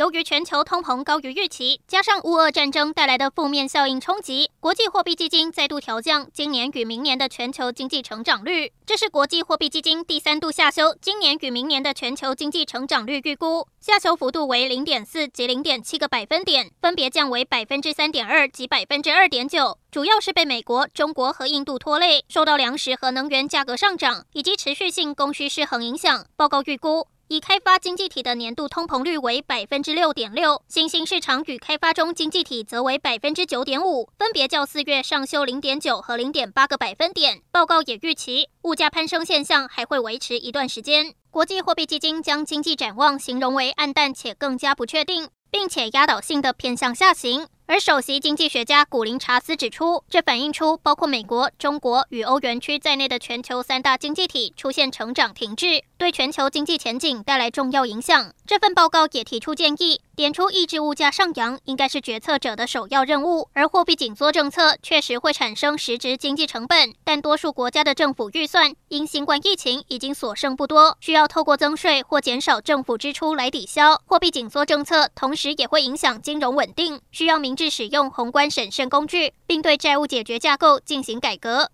由于全球通膨高于预期，加上乌俄战争带来的负面效应冲击，国际货币基金再度调降今年与明年的全球经济成长率。这是国际货币基金第三度下修今年与明年的全球经济成长率预估，下修幅度为零点四及零点七个百分点，分别降为百分之三点二及百分之二点九。主要是被美国、中国和印度拖累，受到粮食和能源价格上涨以及持续性供需失衡影响。报告预估，已开发经济体的年度通膨率为百分之六点六，新兴市场与开发中经济体则为百分之九点五，分别较四月上修零点九和零点八个百分点。报告也预期，物价攀升现象还会维持一段时间。国际货币基金将经济展望形容为黯淡且更加不确定，并且压倒性的偏向下行。而首席经济学家古林查斯指出，这反映出包括美国、中国与欧元区在内的全球三大经济体出现成长停滞，对全球经济前景带来重要影响。这份报告也提出建议，点出抑制物价上扬应该是决策者的首要任务。而货币紧缩政策确实会产生实质经济成本，但多数国家的政府预算因新冠疫情已经所剩不多，需要透过增税或减少政府支出来抵消。货币紧缩政策同时也会影响金融稳定，需要明。智使用宏观审慎工具，并对债务解决架构进行改革。